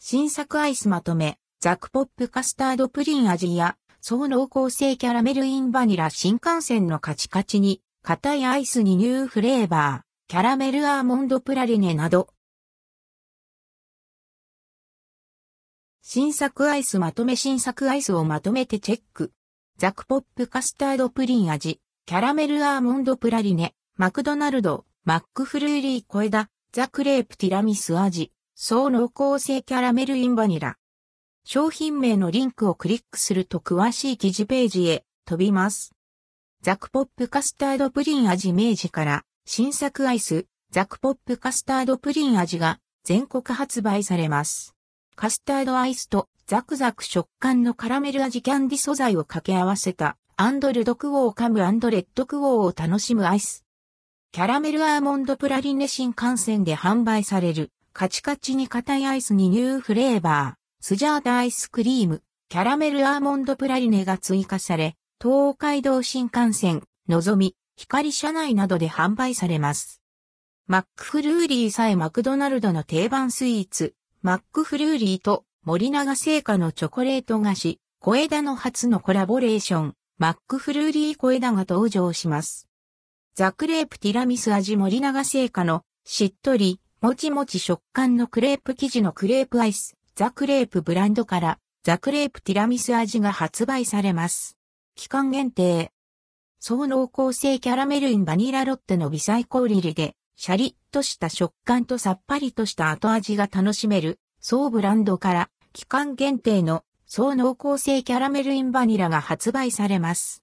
新作アイスまとめ、ザクポップカスタードプリン味や、総濃厚性キャラメルインバニラ新幹線のカチカチに、硬いアイスにニューフレーバー、キャラメルアーモンドプラリネなど。新作アイスまとめ新作アイスをまとめてチェック。ザクポップカスタードプリン味、キャラメルアーモンドプラリネ、マクドナルド、マックフルーリー小枝、ザクレープティラミス味、総濃厚性キャラメルインバニラ。商品名のリンクをクリックすると詳しい記事ページへ飛びます。ザクポップカスタードプリン味明治から新作アイスザクポップカスタードプリン味が全国発売されます。カスタードアイスとザクザク食感のカラメル味キャンディ素材を掛け合わせたアンドルドクオーカムアンドレッドクオーを楽しむアイス。キャラメルアーモンドプラリネ新幹線で販売されるカチカチに硬いアイスにニューフレーバー、スジャータアイスクリーム、キャラメルアーモンドプラリネが追加され、東海道新幹線、のぞみ、ひかり車内などで販売されます。マックフルーリー小枝マクドナルドの定番スイーツ、マックフルーリーと森永製菓のチョコレート菓子、小枝の初のコラボレーション、マックフルーリー小枝が登場します。ザクレープティラミス味森永製菓のしっとり、もちもち食感のクレープ生地のクレープアイス、ザクレープブランドからザクレープティラミス味が発売されます。期間限定。総濃厚性キャラメルインバニラロッテの微細氷入りで、シャリッとした食感とさっぱりとした後味が楽しめる、総ブランドから期間限定の総濃厚性キャラメルインバニラが発売されます。